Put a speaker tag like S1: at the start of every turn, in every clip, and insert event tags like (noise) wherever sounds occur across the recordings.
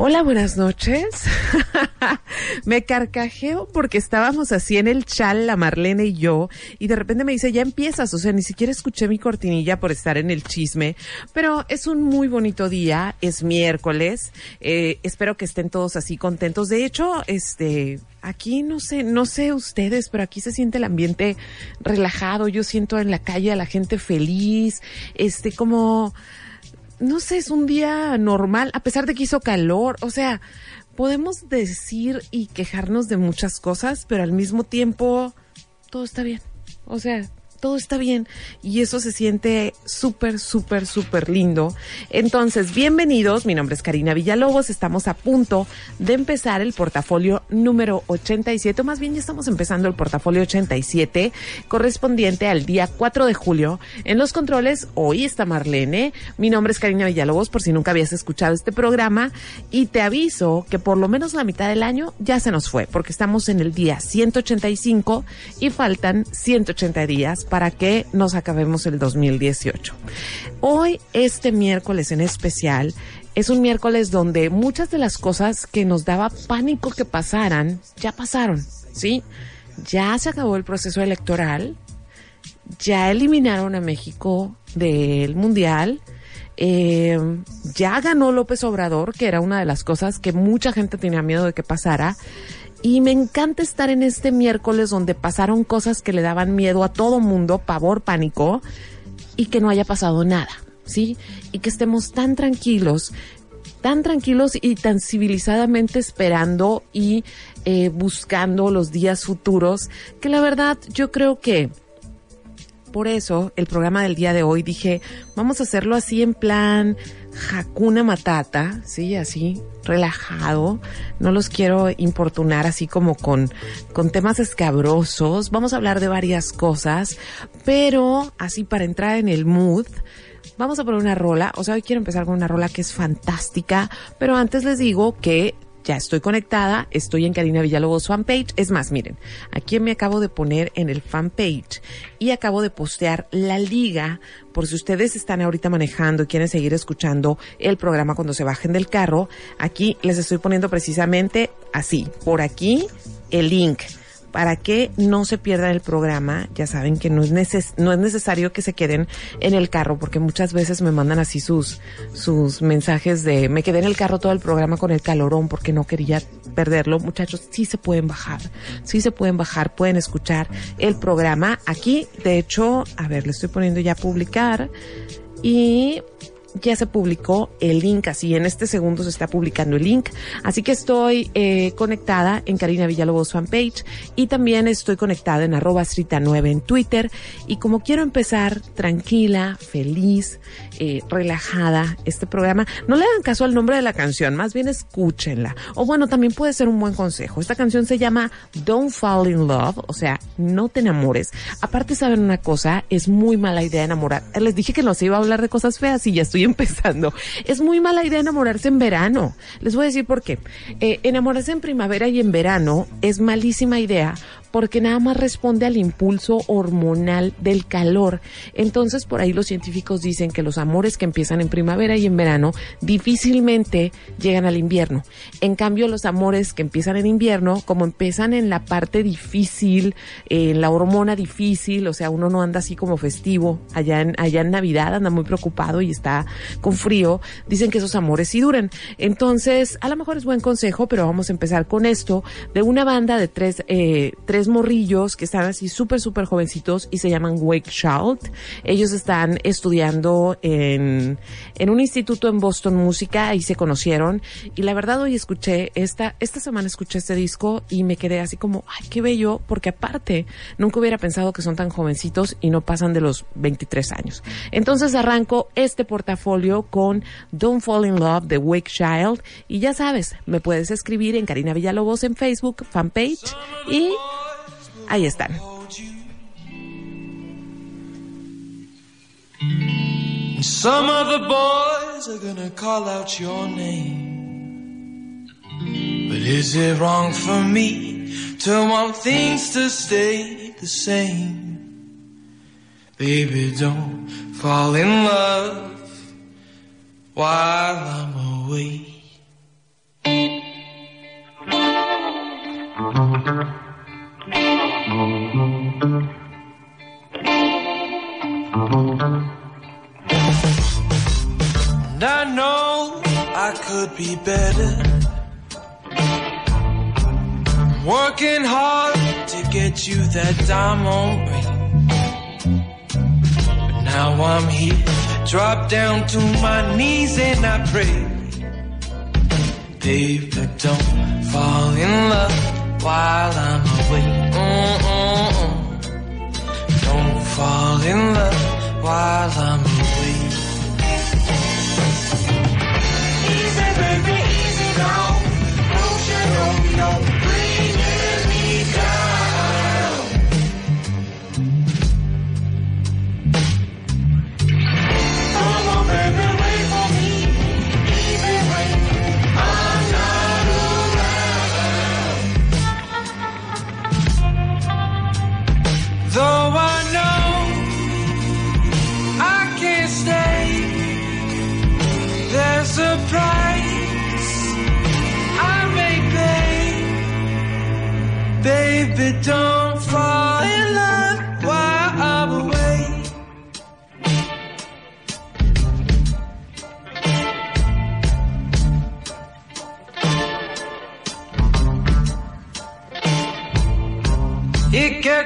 S1: Hola, buenas noches. (laughs) me carcajeo porque estábamos así en el chal, la Marlene y yo, y de repente me dice, ya empiezas, o sea, ni siquiera escuché mi cortinilla por estar en el chisme, pero es un muy bonito día, es miércoles, eh, espero que estén todos así contentos. De hecho, este, aquí no sé, no sé ustedes, pero aquí se siente el ambiente relajado, yo siento en la calle a la gente feliz, este, como no sé, es un día normal, a pesar de que hizo calor, o sea, podemos decir y quejarnos de muchas cosas, pero al mismo tiempo todo está bien. O sea, todo está bien. Y eso se siente súper, súper, súper lindo. Entonces, bienvenidos, mi nombre es Karina Villalobos, estamos a punto de empezar el portafolio número 87, o más bien ya estamos empezando el portafolio 87 correspondiente al día 4 de julio. En los controles, hoy está Marlene, mi nombre es Karina Villalobos, por si nunca habías escuchado este programa, y te aviso que por lo menos la mitad del año ya se nos fue, porque estamos en el día 185 y faltan 180 días para que nos acabemos el 2018. Hoy, este miércoles en especial, es un miércoles donde muchas de las cosas que nos daba pánico que pasaran, ya pasaron, ¿sí? Ya se acabó el proceso electoral, ya eliminaron a México del Mundial, eh, ya ganó López Obrador, que era una de las cosas que mucha gente tenía miedo de que pasara. Y me encanta estar en este miércoles donde pasaron cosas que le daban miedo a todo mundo, pavor, pánico, y que no haya pasado nada, ¿sí? Y que estemos tan tranquilos, tan tranquilos y tan civilizadamente esperando y eh, buscando los días futuros, que la verdad yo creo que por eso el programa del día de hoy dije, vamos a hacerlo así en plan Hakuna Matata, sí, así, relajado. No los quiero importunar así como con, con temas escabrosos. Vamos a hablar de varias cosas, pero así para entrar en el mood, vamos a poner una rola. O sea, hoy quiero empezar con una rola que es fantástica, pero antes les digo que ya estoy conectada, estoy en Karina Villalobos fanpage. Es más, miren, aquí me acabo de poner en el fanpage y acabo de postear la liga por si ustedes están ahorita manejando y quieren seguir escuchando el programa cuando se bajen del carro. Aquí les estoy poniendo precisamente así, por aquí el link para que no se pierdan el programa. Ya saben que no es, neces no es necesario que se queden en el carro porque muchas veces me mandan así sus, sus mensajes de me quedé en el carro todo el programa con el calorón porque no quería perderlo. Muchachos, sí se pueden bajar, sí se pueden bajar, pueden escuchar el programa. Aquí, de hecho, a ver, le estoy poniendo ya a publicar y ya se publicó el link, así en este segundo se está publicando el link. Así que estoy eh, conectada en Karina Villalobos fanpage y también estoy conectada en arroba 9 en Twitter. Y como quiero empezar tranquila, feliz, eh, relajada este programa, no le hagan caso al nombre de la canción, más bien escúchenla. O bueno, también puede ser un buen consejo. Esta canción se llama Don't Fall in Love, o sea, no te enamores. Aparte, saben una cosa, es muy mala idea enamorar. Les dije que no se iba a hablar de cosas feas y ya estoy empezando. Es muy mala idea enamorarse en verano. Les voy a decir por qué. Eh, enamorarse en primavera y en verano es malísima idea porque nada más responde al impulso hormonal del calor. Entonces, por ahí los científicos dicen que los amores que empiezan en primavera y en verano difícilmente llegan al invierno. En cambio, los amores que empiezan en invierno, como empiezan en la parte difícil, en la hormona difícil, o sea, uno no anda así como festivo, allá en, allá en Navidad anda muy preocupado y está con frío, dicen que esos amores sí duran. Entonces, a lo mejor es buen consejo, pero vamos a empezar con esto de una banda de tres, eh, tres morrillos que están así súper, súper jovencitos y se llaman Wake Child. Ellos están estudiando en, en un instituto en Boston Música, ahí se conocieron y la verdad hoy escuché esta, esta semana escuché este disco y me quedé así como, ay, qué bello, porque aparte nunca hubiera pensado que son tan jovencitos y no pasan de los 23 años. Entonces arranco este portafolio con Don't Fall in Love de Wake Child y ya sabes, me puedes escribir en Karina Villalobos en Facebook, fanpage y ahí están.
S2: Some of the boys are gonna call out your name. But is it wrong for me to want things to stay the same? Baby, don't fall in love while I'm away. Could be better. Working hard to get you that diamond ring. But now I'm here, drop down to my knees and I pray. Babe, don't fall in love while I'm away. Mm-mm-mm. Don't fall in love while I'm away.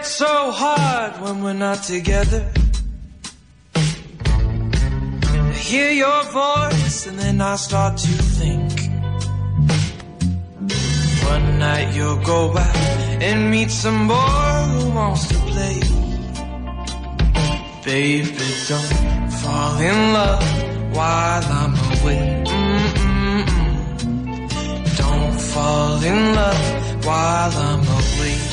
S2: It so hard when we're not together. I hear your voice and then I start to think. One night you'll go out and meet some boy who wants to play. Baby, don't fall in love while I'm away. Mm-mm-mm. Don't fall in love while I'm away.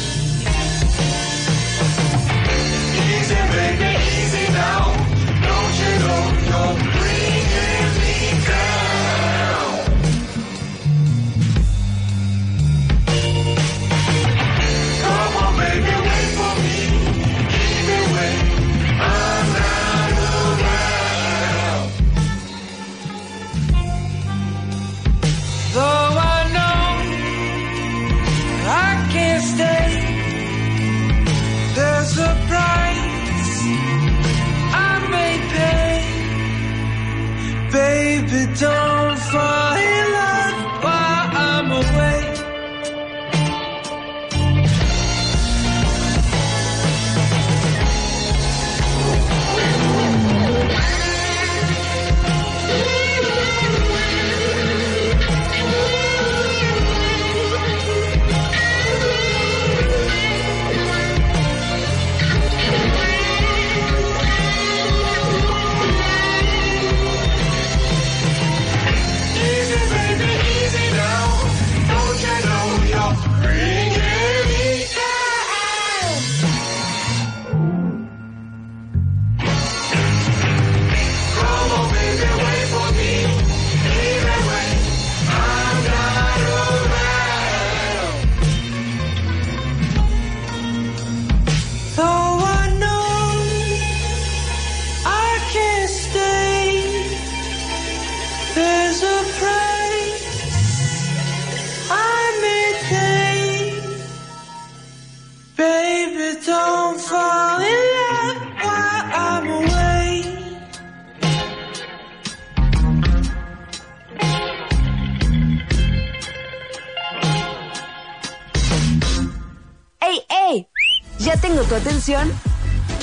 S3: Tu atención.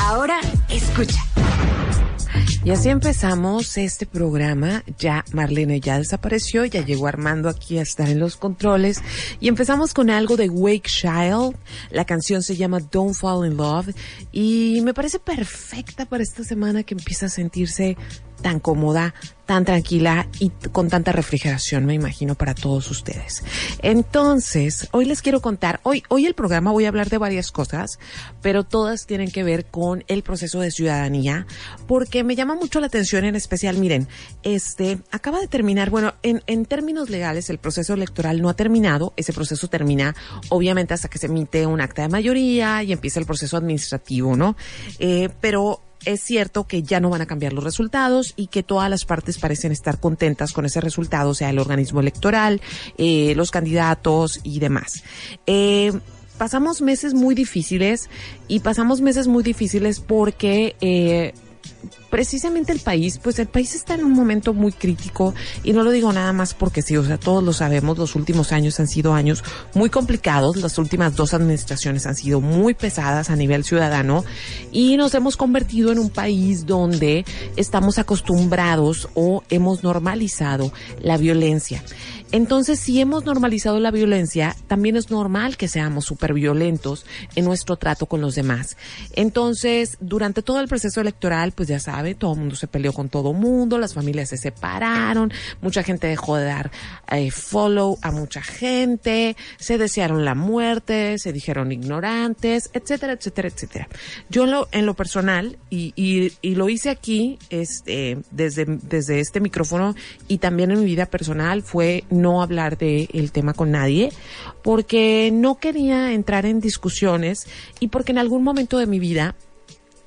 S3: Ahora escucha.
S1: Y así empezamos este programa. Ya Marlene ya desapareció, ya llegó Armando aquí a estar en los controles. Y empezamos con algo de Wake Child. La canción se llama Don't Fall in Love. Y me parece perfecta para esta semana que empieza a sentirse tan cómoda, tan tranquila y con tanta refrigeración, me imagino, para todos ustedes. Entonces, hoy les quiero contar, hoy, hoy el programa voy a hablar de varias cosas, pero todas tienen que ver con el proceso de ciudadanía, porque me llama mucho la atención en especial, miren, este, acaba de terminar, bueno, en, en términos legales el proceso electoral no ha terminado, ese proceso termina obviamente hasta que se emite un acta de mayoría y empieza el proceso administrativo, ¿no? Eh, pero es cierto que ya no van a cambiar los resultados y que todas las partes parecen estar contentas con ese resultado, o sea, el organismo electoral, eh, los candidatos y demás. Eh, pasamos meses muy difíciles y pasamos meses muy difíciles porque eh, precisamente el país, pues el país está en un momento muy crítico y no lo digo nada más porque sí, o sea, todos lo sabemos, los últimos años han sido años muy complicados, las últimas dos administraciones han sido muy pesadas a nivel ciudadano y nos hemos convertido en un país donde estamos acostumbrados o hemos normalizado la violencia. Entonces, si hemos normalizado la violencia, también es normal que seamos súper violentos en nuestro trato con los demás. Entonces, durante todo el proceso electoral, pues ya todo el mundo se peleó con todo el mundo, las familias se separaron, mucha gente dejó de dar eh, follow a mucha gente, se desearon la muerte, se dijeron ignorantes, etcétera, etcétera, etcétera. Yo en lo, en lo personal, y, lo hice aquí, este, desde, este micrófono y también en mi vida personal, fue no hablar del el tema con nadie, porque no quería entrar en discusiones y porque en algún momento de mi vida,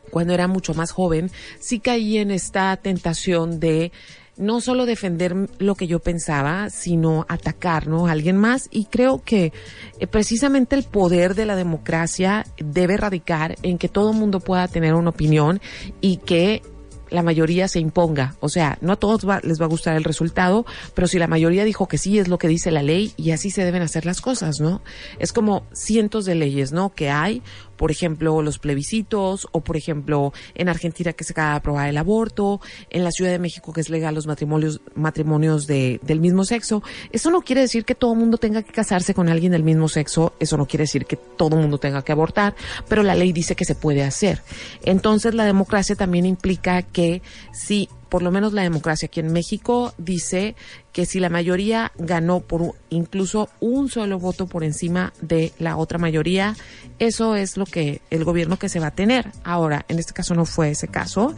S1: cuando era mucho más joven, sí caí en esta tentación de no solo defender lo que yo pensaba, sino atacar a alguien más. Y creo que eh, precisamente el poder de la democracia debe radicar en que todo el mundo pueda tener una opinión y que la mayoría se imponga. O sea, no a todos les va a gustar el resultado, pero si la mayoría dijo que sí, es lo que dice la ley y así se deben hacer las cosas, ¿no? Es como cientos de leyes, ¿no? Que hay por ejemplo, los plebiscitos, o por ejemplo, en Argentina que se acaba de aprobar el aborto, en la Ciudad de México que es legal los matrimonios, matrimonios de, del mismo sexo. Eso no quiere decir que todo el mundo tenga que casarse con alguien del mismo sexo, eso no quiere decir que todo el mundo tenga que abortar, pero la ley dice que se puede hacer. Entonces, la democracia también implica que si por lo menos la democracia aquí en México dice que si la mayoría ganó por incluso un solo voto por encima de la otra mayoría, eso es lo que el gobierno que se va a tener. Ahora, en este caso no fue ese caso,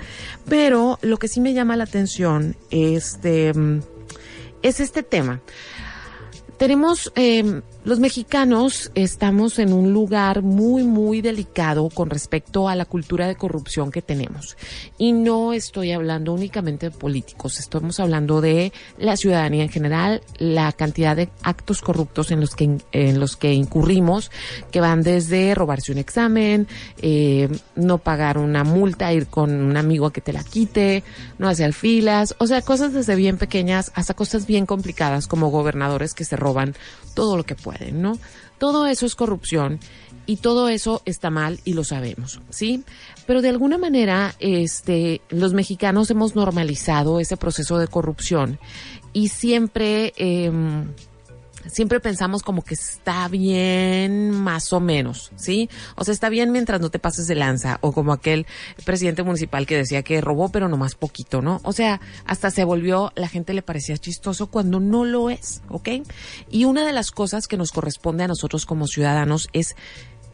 S1: pero lo que sí me llama la atención este, es este tema. Tenemos, eh, los mexicanos estamos en un lugar muy, muy delicado con respecto a la cultura de corrupción que tenemos. Y no estoy hablando únicamente de políticos, estamos hablando de la ciudadanía en general, la cantidad de actos corruptos en los que, en los que incurrimos, que van desde robarse un examen, eh, no pagar una multa, ir con un amigo a que te la quite, no hacer filas, o sea, cosas desde bien pequeñas hasta cosas bien complicadas como gobernadores que se roban todo lo que pueden, ¿no? Todo eso es corrupción y todo eso está mal y lo sabemos, ¿sí? Pero de alguna manera, este, los mexicanos hemos normalizado ese proceso de corrupción y siempre, eh, siempre pensamos como que está bien más o menos, ¿sí? O sea, está bien mientras no te pases de lanza, o como aquel presidente municipal que decía que robó, pero no más poquito, ¿no? O sea, hasta se volvió, la gente le parecía chistoso cuando no lo es, ¿ok? Y una de las cosas que nos corresponde a nosotros como ciudadanos es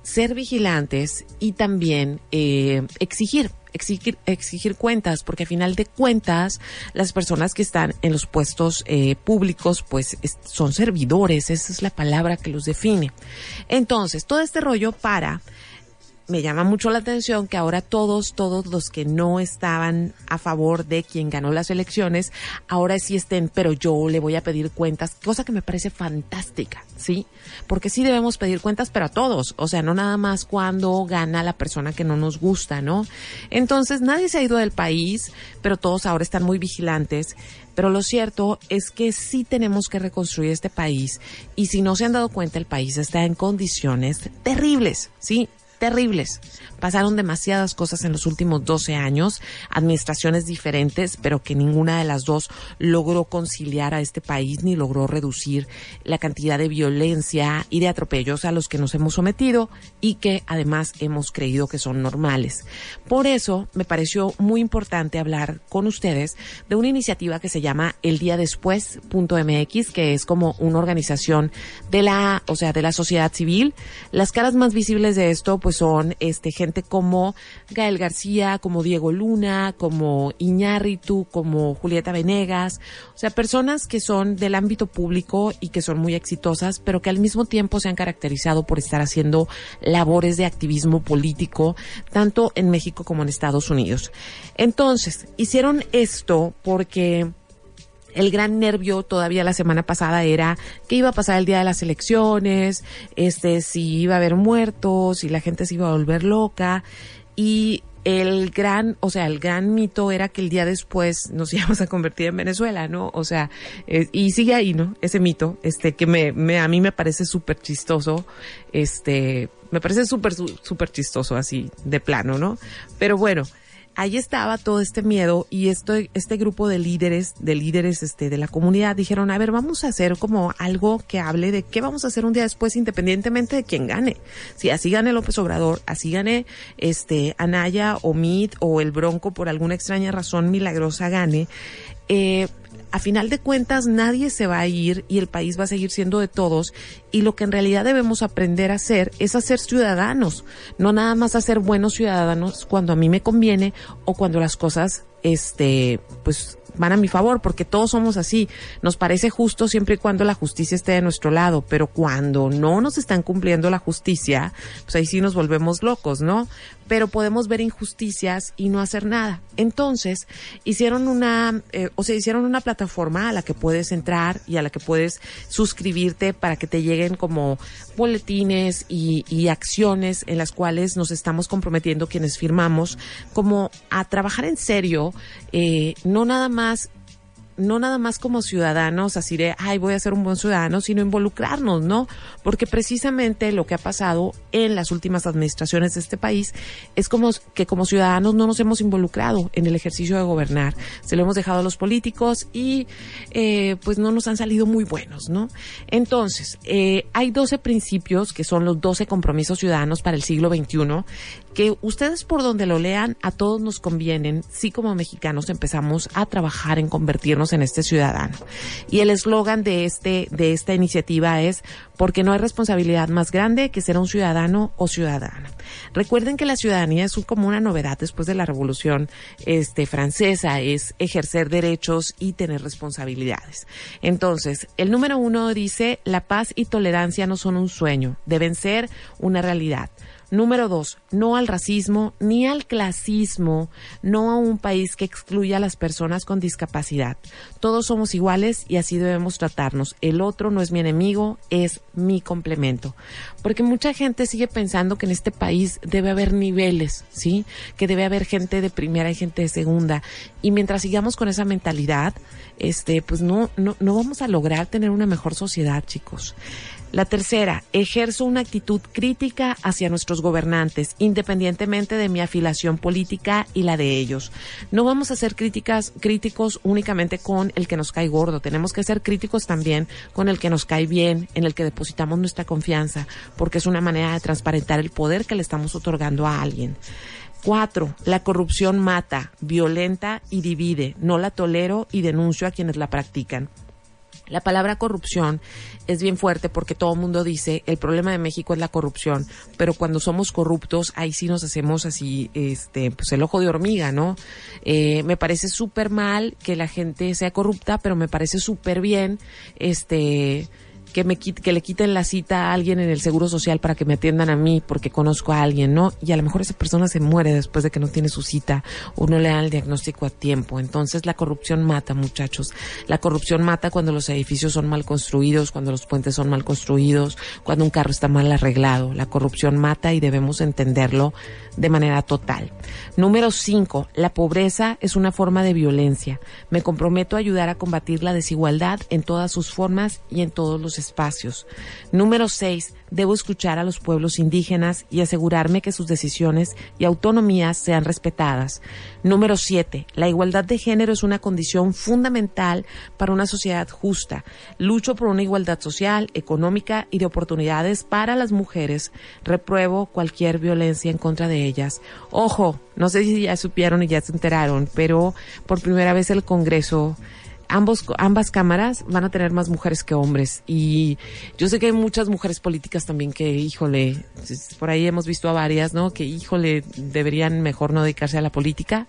S1: ser vigilantes y también eh, exigir, exigir, exigir cuentas, porque a final de cuentas las personas que están en los puestos eh, públicos pues es, son servidores, esa es la palabra que los define. Entonces, todo este rollo para me llama mucho la atención que ahora todos, todos los que no estaban a favor de quien ganó las elecciones, ahora sí estén, pero yo le voy a pedir cuentas, cosa que me parece fantástica, ¿sí? Porque sí debemos pedir cuentas, pero a todos, o sea, no nada más cuando gana la persona que no nos gusta, ¿no? Entonces, nadie se ha ido del país, pero todos ahora están muy vigilantes. Pero lo cierto es que sí tenemos que reconstruir este país y si no se han dado cuenta, el país está en condiciones terribles, ¿sí? Terribles. Pasaron demasiadas cosas en los últimos 12 años, administraciones diferentes, pero que ninguna de las dos logró conciliar a este país ni logró reducir la cantidad de violencia y de atropellos a los que nos hemos sometido y que además hemos creído que son normales. Por eso me pareció muy importante hablar con ustedes de una iniciativa que se llama El Día Después.mx, que es como una organización de la, o sea, de la sociedad civil. Las caras más visibles de esto, pues son este gente como Gael García, como Diego Luna, como Iñárritu, como Julieta Venegas, o sea, personas que son del ámbito público y que son muy exitosas, pero que al mismo tiempo se han caracterizado por estar haciendo labores de activismo político, tanto en México como en Estados Unidos. Entonces, hicieron esto porque el gran nervio todavía la semana pasada era qué iba a pasar el día de las elecciones, este, si iba a haber muertos, si la gente se iba a volver loca y el gran, o sea, el gran mito era que el día después nos (laughs) íbamos a convertir en Venezuela, ¿no? O sea, eh, y sigue ahí, ¿no? Ese mito, este, que me, me a mí me parece súper chistoso, este, me parece súper, súper chistoso así, de plano, ¿no? Pero bueno, ahí estaba todo este miedo y este, este grupo de líderes, de líderes este, de la comunidad dijeron, a ver, vamos a hacer como algo que hable de qué vamos a hacer un día después independientemente de quién gane. Si así gane López Obrador, así gane este Anaya o Mid o el Bronco por alguna extraña razón milagrosa gane, eh, a final de cuentas nadie se va a ir y el país va a seguir siendo de todos y lo que en realidad debemos aprender a hacer es a ser ciudadanos, no nada más a ser buenos ciudadanos cuando a mí me conviene o cuando las cosas este pues van a mi favor, porque todos somos así. Nos parece justo siempre y cuando la justicia esté de nuestro lado, pero cuando no nos están cumpliendo la justicia, pues ahí sí nos volvemos locos, ¿no? Pero podemos ver injusticias y no hacer nada. Entonces, hicieron una, eh, o sea, hicieron una plataforma a la que puedes entrar y a la que puedes suscribirte para que te lleguen como boletines y, y acciones en las cuales nos estamos comprometiendo quienes firmamos como a trabajar en serio, eh, no nada más no nada más como ciudadanos, así de, ay, voy a ser un buen ciudadano, sino involucrarnos, ¿no? Porque precisamente lo que ha pasado en las últimas administraciones de este país es como que como ciudadanos no nos hemos involucrado en el ejercicio de gobernar. Se lo hemos dejado a los políticos y eh, pues no nos han salido muy buenos, ¿no? Entonces, eh, hay 12 principios que son los 12 compromisos ciudadanos para el siglo XXI que ustedes por donde lo lean a todos nos convienen si como mexicanos empezamos a trabajar en convertirnos en este ciudadano. Y el eslogan de este de esta iniciativa es porque no hay responsabilidad más grande que ser un ciudadano o ciudadana. Recuerden que la ciudadanía es como una novedad después de la Revolución este francesa, es ejercer derechos y tener responsabilidades. Entonces, el número uno dice la paz y tolerancia no son un sueño, deben ser una realidad. Número dos, no al racismo ni al clasismo, no a un país que excluya a las personas con discapacidad. Todos somos iguales y así debemos tratarnos. El otro no es mi enemigo, es mi complemento. Porque mucha gente sigue pensando que en este país debe haber niveles, ¿sí? Que debe haber gente de primera y gente de segunda. Y mientras sigamos con esa mentalidad, este, pues no, no, no vamos a lograr tener una mejor sociedad, chicos. La tercera, ejerzo una actitud crítica hacia nuestros gobernantes, independientemente de mi afiliación política y la de ellos. No vamos a ser críticas, críticos únicamente con el que nos cae gordo, tenemos que ser críticos también con el que nos cae bien, en el que depositamos nuestra confianza, porque es una manera de transparentar el poder que le estamos otorgando a alguien. Cuatro, la corrupción mata, violenta y divide. No la tolero y denuncio a quienes la practican. La palabra corrupción es bien fuerte porque todo el mundo dice el problema de México es la corrupción, pero cuando somos corruptos ahí sí nos hacemos así, este, pues el ojo de hormiga, ¿no? Eh, me parece súper mal que la gente sea corrupta, pero me parece súper bien, este, que me que le quiten la cita a alguien en el seguro social para que me atiendan a mí porque conozco a alguien, ¿no? Y a lo mejor esa persona se muere después de que no tiene su cita o no le dan el diagnóstico a tiempo. Entonces la corrupción mata, muchachos. La corrupción mata cuando los edificios son mal construidos, cuando los puentes son mal construidos, cuando un carro está mal arreglado. La corrupción mata y debemos entenderlo de manera total. Número cinco, la pobreza es una forma de violencia. Me comprometo a ayudar a combatir la desigualdad en todas sus formas y en todos los espacios. Número seis, debo escuchar a los pueblos indígenas y asegurarme que sus decisiones y autonomías sean respetadas. Número siete, la igualdad de género es una condición fundamental para una sociedad justa. Lucho por una igualdad social, económica y de oportunidades para las mujeres. Repruebo cualquier violencia en contra de ellas. Ojo, no sé si ya supieron y ya se enteraron, pero por primera vez el Congreso ambos, ambas cámaras van a tener más mujeres que hombres. Y yo sé que hay muchas mujeres políticas también que, híjole, por ahí hemos visto a varias, ¿no? Que, híjole, deberían mejor no dedicarse a la política,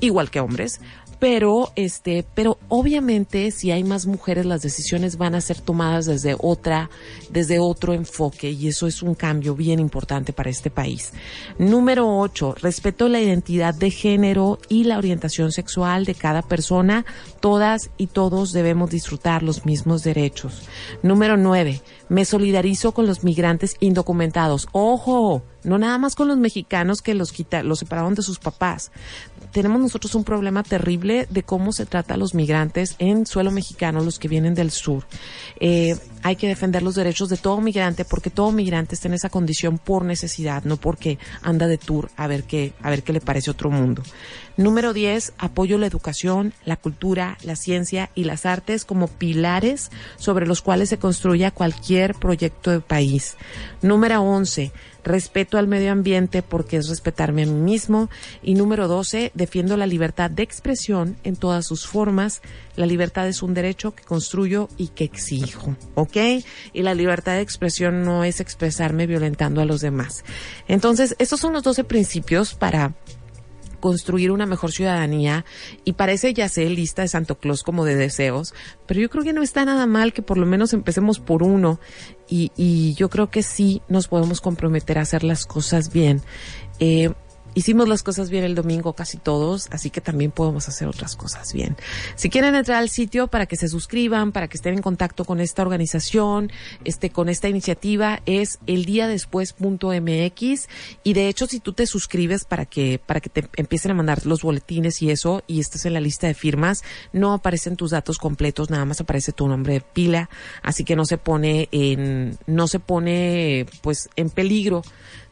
S1: igual que hombres pero este, pero obviamente si hay más mujeres las decisiones van a ser tomadas desde otra, desde otro enfoque y eso es un cambio bien importante para este país. Número ocho, respeto la identidad de género y la orientación sexual de cada persona. Todas y todos debemos disfrutar los mismos derechos. Número nueve, me solidarizo con los migrantes indocumentados. Ojo, no nada más con los mexicanos que los quita, los separaron de sus papás tenemos nosotros un problema terrible de cómo se trata a los migrantes en suelo mexicano, los que vienen del sur. Eh, hay que defender los derechos de todo migrante porque todo migrante está en esa condición por necesidad, no porque anda de tour a ver qué, a ver qué le parece otro mundo. Número 10, apoyo la educación, la cultura, la ciencia y las artes como pilares sobre los cuales se construya cualquier proyecto de país. Número 11, respeto al medio ambiente porque es respetarme a mí mismo. Y número 12, defiendo la libertad de expresión en todas sus formas. La libertad es un derecho que construyo y que exijo, ¿ok? Y la libertad de expresión no es expresarme violentando a los demás. Entonces, estos son los 12 principios para construir una mejor ciudadanía y parece ya sé lista de Santo Claus como de deseos, pero yo creo que no está nada mal que por lo menos empecemos por uno y, y yo creo que sí nos podemos comprometer a hacer las cosas bien. Eh, hicimos las cosas bien el domingo casi todos, así que también podemos hacer otras cosas bien. Si quieren entrar al sitio para que se suscriban, para que estén en contacto con esta organización, este, con esta iniciativa, es eldiadespues.mx y de hecho si tú te suscribes para que, para que te empiecen a mandar los boletines y eso y estés en la lista de firmas, no aparecen tus datos completos, nada más aparece tu nombre de pila, así que no se pone en, no se pone pues en peligro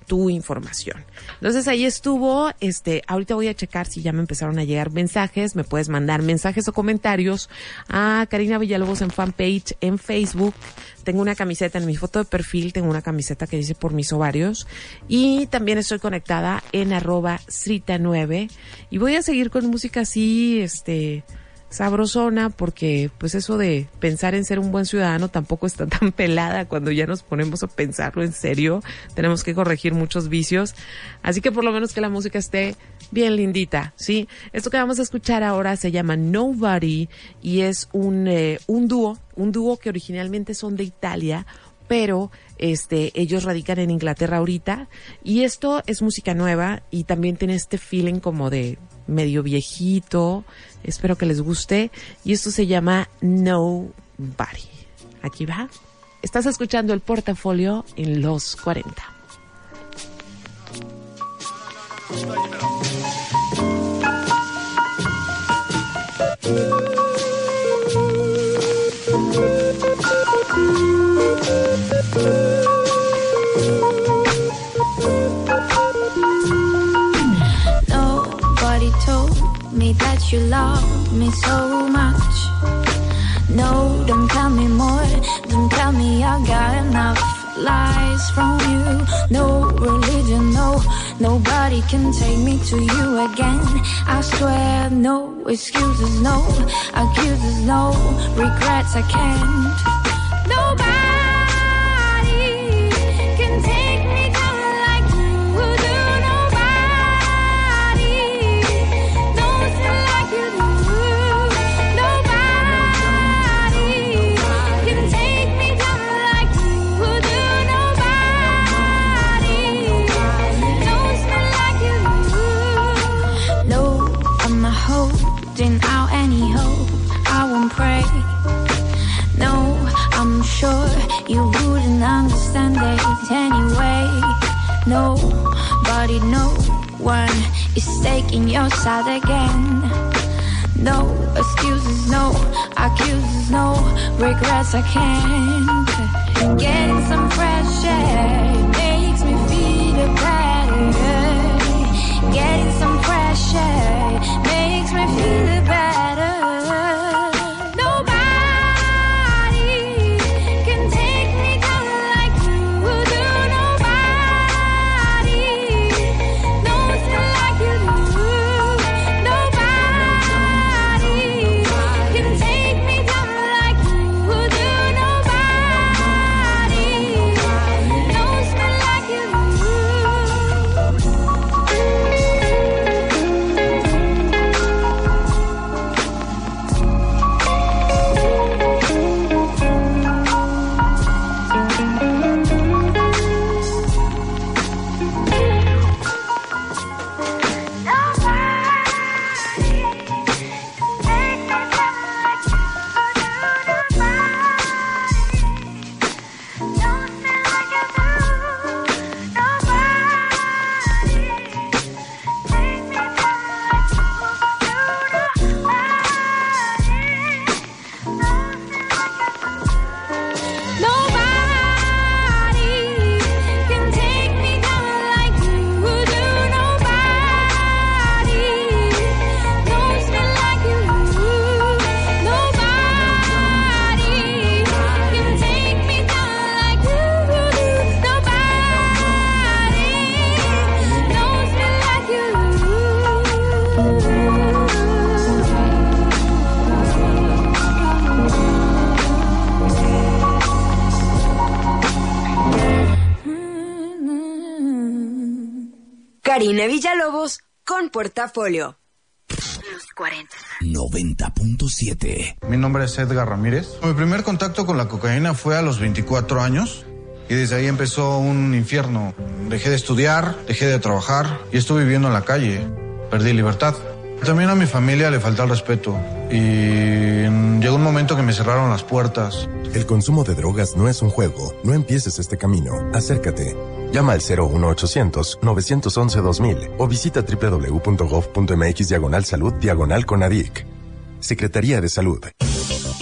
S1: tu información. Entonces ahí estuvo, este, ahorita voy a checar si ya me empezaron a llegar mensajes, me puedes mandar mensajes o comentarios a Karina Villalobos en fanpage en Facebook. Tengo una camiseta en mi foto de perfil, tengo una camiseta que dice por mis ovarios y también estoy conectada en arroba Srita9 y voy a seguir con música así, este, sabrosona porque pues eso de pensar en ser un buen ciudadano tampoco está (laughs) tan pelada cuando ya nos ponemos a pensarlo en serio. Tenemos que corregir muchos vicios. Así que por lo menos que la música esté bien lindita, ¿sí? Esto que vamos a escuchar ahora se llama Nobody y es un, eh, un dúo, un dúo que originalmente son de Italia, pero este ellos radican en Inglaterra ahorita y esto es música nueva y también tiene este feeling como de medio viejito. Espero que les guste. Y esto se llama Nobody. Aquí va. Estás escuchando el portafolio en los 40.
S4: You love me so much. No, don't tell me more. Don't tell me I got enough lies from you. No religion, no. Nobody can take me to you again. I swear, no excuses, no accuses, no regrets. I can't. Nobody, no one is taking your side again. No excuses, no accuses, no regrets. I can't. Getting some fresh air makes me feel better.
S3: Portafolio.
S5: 90.7.
S6: Mi nombre es Edgar Ramírez. Mi primer contacto con la cocaína fue a los 24 años y desde ahí empezó un infierno. Dejé de estudiar, dejé de trabajar y estuve viviendo en la calle. Perdí libertad. También a mi familia le falta el respeto y llegó un momento que me cerraron las puertas.
S7: El consumo de drogas no es un juego. No empieces este camino. Acércate. Llama al 01800 911 2000 o visita www.gov.mx diagonal salud diagonal conadic. Secretaría de Salud.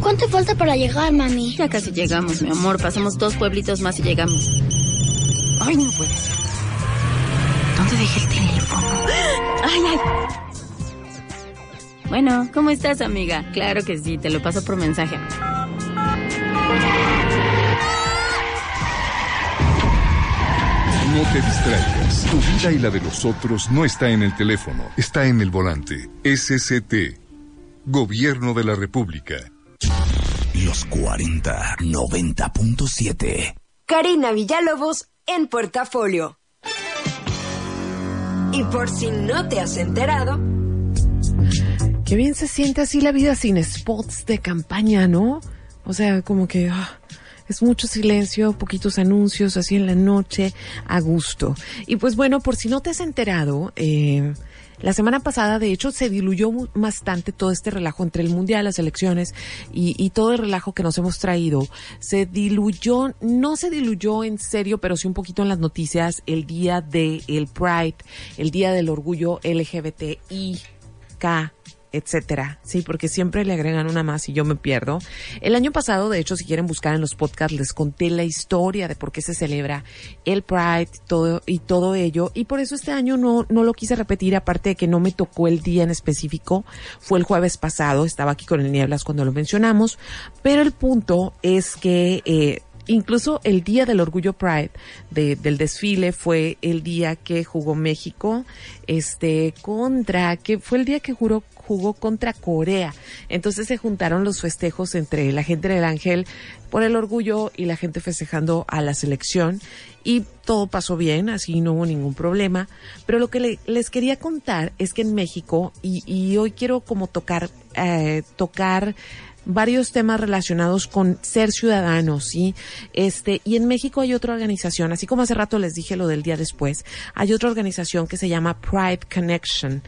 S8: ¿Cuánto falta para llegar, mami?
S9: Ya casi llegamos, mi amor. Pasamos dos pueblitos más y llegamos. Ay, no puede ser. ¿Dónde dejé el teléfono? Ay, ay. Bueno, ¿cómo estás, amiga? Claro que sí, te lo paso por mensaje.
S10: No te distraigas. Tu vida y la de los otros no está en el teléfono, está en el volante. SCT. Gobierno de la República.
S5: Los 40. 90.7.
S3: Karina Villalobos en Portafolio. Y por si no te has enterado,
S1: Qué bien se siente así la vida sin spots de campaña, ¿no? O sea, como que ah, es mucho silencio, poquitos anuncios así en la noche, a gusto. Y pues bueno, por si no te has enterado, eh, la semana pasada, de hecho, se diluyó bastante todo este relajo entre el Mundial, las elecciones y, todo el relajo que nos hemos traído. Se diluyó, no se diluyó en serio, pero sí un poquito en las noticias el día de el Pride, el día del orgullo LGBTI K, etcétera. Sí, porque siempre le agregan una más y yo me pierdo. El año pasado, de hecho, si quieren buscar en los podcasts, les conté la historia de por qué se celebra el Pride todo, y todo ello. Y por eso este año no, no lo quise repetir, aparte de que no me tocó el día en específico. Fue el jueves pasado, estaba aquí con el Nieblas cuando lo mencionamos. Pero el punto es que, eh, Incluso el día del orgullo Pride de- del desfile fue el día que jugó México, este, contra, que fue el día que juró, jugó contra Corea. Entonces se juntaron los festejos entre la gente del Ángel por el orgullo y la gente festejando a la selección y todo pasó bien, así no hubo ningún problema. Pero lo que le- les quería contar es que en México, y, y hoy quiero como tocar, eh, tocar varios temas relacionados con ser ciudadanos, ¿sí? Este, y en México hay otra organización, así como hace rato les dije lo del día después, hay otra organización que se llama Pride Connection.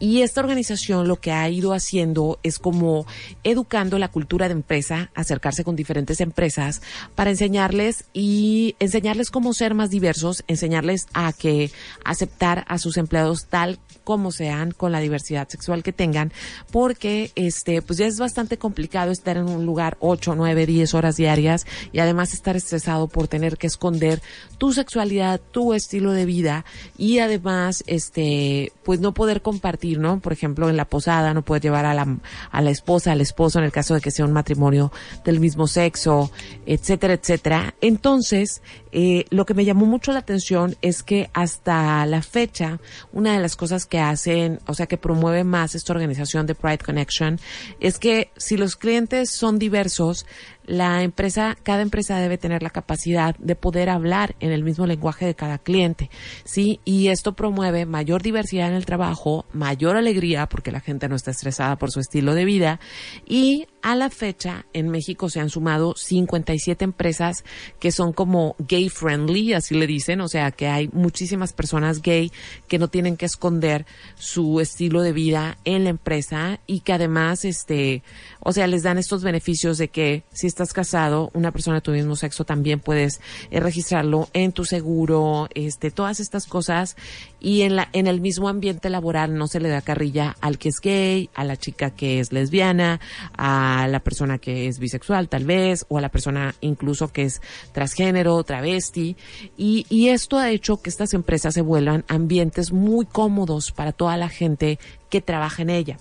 S1: Y esta organización lo que ha ido haciendo es como educando la cultura de empresa, acercarse con diferentes empresas para enseñarles y enseñarles cómo ser más diversos, enseñarles a que aceptar a sus empleados tal como sean con la diversidad sexual que tengan, porque este pues ya es bastante complicado estar en un lugar 8, 9, 10 horas diarias y además estar estresado por tener que esconder tu sexualidad, tu estilo de vida y además este pues no poder compartir, ¿no? Por ejemplo, en la posada no poder llevar a la a la esposa, al esposo en el caso de que sea un matrimonio del mismo sexo, etcétera, etcétera. Entonces, eh, lo que me llamó mucho la atención es que hasta la fecha, una de las cosas que hacen, o sea, que promueve más esta organización de Pride Connection, es que si los clientes son diversos, la empresa, cada empresa debe tener la capacidad de poder hablar en el mismo lenguaje de cada cliente, ¿sí? Y esto promueve mayor diversidad en el trabajo, mayor alegría porque la gente no está estresada por su estilo de vida y a la fecha en México se han sumado 57 empresas que son como gay friendly, así le dicen, o sea, que hay muchísimas personas gay que no tienen que esconder su estilo de vida en la empresa y que además este, o sea, les dan estos beneficios de que si estás casado, una persona de tu mismo sexo también puedes eh, registrarlo en tu seguro, este, todas estas cosas. Y en la en el mismo ambiente laboral no se le da carrilla al que es gay, a la chica que es lesbiana, a la persona que es bisexual tal vez o a la persona incluso que es transgénero, travesti. Y y esto ha hecho que estas empresas se vuelvan ambientes muy cómodos para toda la gente que trabaja en ella.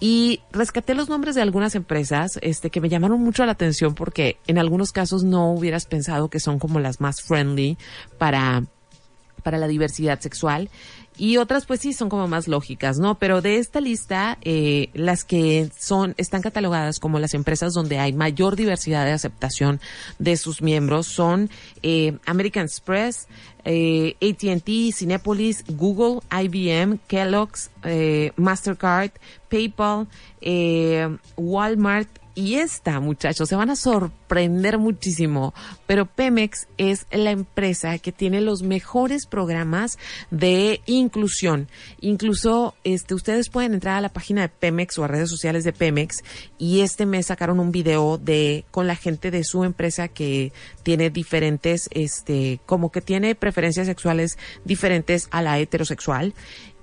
S1: Y rescaté los nombres de algunas empresas este, que me llamaron mucho la atención porque en algunos casos no hubieras pensado que son como las más friendly para, para la diversidad sexual y otras pues sí son como más lógicas, ¿no? Pero de esta lista, eh, las que son, están catalogadas como las empresas donde hay mayor diversidad de aceptación de sus miembros son eh, American Express, eh, AT&T, Cinepolis, Google, IBM, Kellogg's, eh, Mastercard, PayPal, eh, Walmart, y esta, muchachos, se van a sorprender muchísimo, pero Pemex es la empresa que tiene los mejores programas de inclusión. Incluso, este, ustedes pueden entrar a la página de Pemex o a redes sociales de Pemex y este mes sacaron un video de, con la gente de su empresa que tiene diferentes, este, como que tiene preferencias sexuales diferentes a la heterosexual.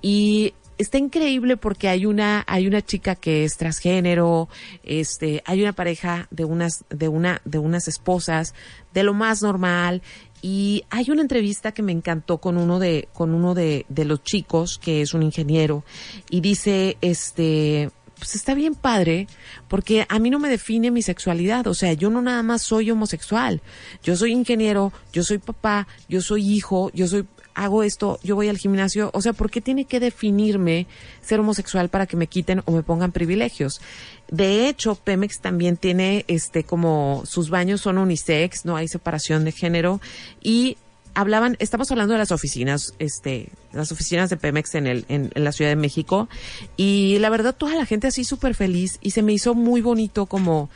S1: Y está increíble porque hay una hay una chica que es transgénero, este, hay una pareja de unas de una de unas esposas de lo más normal. Y hay una entrevista que me encantó con uno de con uno de, de los chicos que es un ingeniero y dice este pues está bien padre, porque a mí no me define mi sexualidad, o sea, yo no nada más soy homosexual, yo soy ingeniero, yo soy papá, yo soy hijo, yo soy hago esto, yo voy al gimnasio, o sea, ¿por qué tiene que definirme ser homosexual para que me quiten o me pongan privilegios? De hecho, Pemex también tiene este como sus baños son unisex, no hay separación de género y hablaban, estamos hablando de las oficinas, este, las oficinas de Pemex en el, en, en la Ciudad de México, y la verdad toda la gente así súper feliz, y se me hizo muy bonito como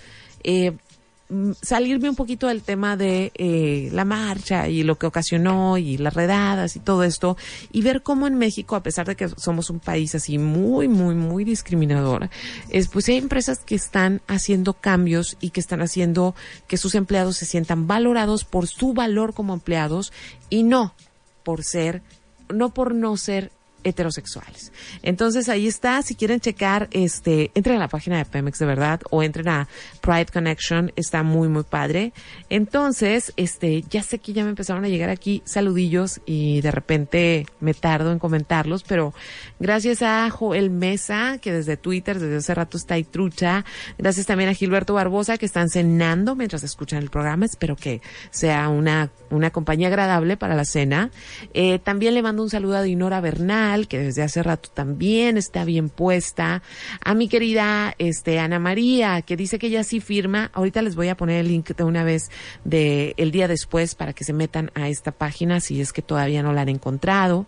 S1: eh, salirme un poquito del tema de eh, la marcha y lo que ocasionó y las redadas y todo esto y ver cómo en México, a pesar de que somos un país así muy, muy, muy discriminador, es, pues hay empresas que están haciendo cambios y que están haciendo que sus empleados se sientan valorados por su valor como empleados y no por ser, no por no ser heterosexuales. Entonces ahí está, si quieren checar, este, entren a la página de Pemex de verdad o entren a Pride Connection, está muy muy padre. Entonces, este, ya sé que ya me empezaron a llegar aquí saludillos y de repente me tardo en comentarlos, pero gracias a Joel Mesa, que desde Twitter desde hace rato está ahí trucha, gracias también a Gilberto Barbosa que están cenando mientras escuchan el programa, espero que sea una una compañía agradable para la cena. Eh, también le mando un saludo a Dinora Bernal Que desde hace rato también está bien puesta. A mi querida este, Ana María, que dice que ella sí firma. Ahorita les voy a poner el link de una vez de día después para que se metan a esta página si es que todavía no la han encontrado.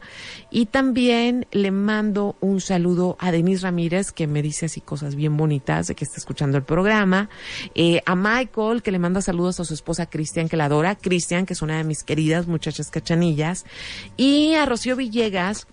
S1: Y también le mando un saludo a Denise Ramírez, que me dice así cosas bien bonitas de que está escuchando el programa. Eh, a Michael, que le manda saludos a su esposa Cristian, que la adora. Cristian, que es una de mis queridas muchachas cachanillas. Y a Rocío Villegas,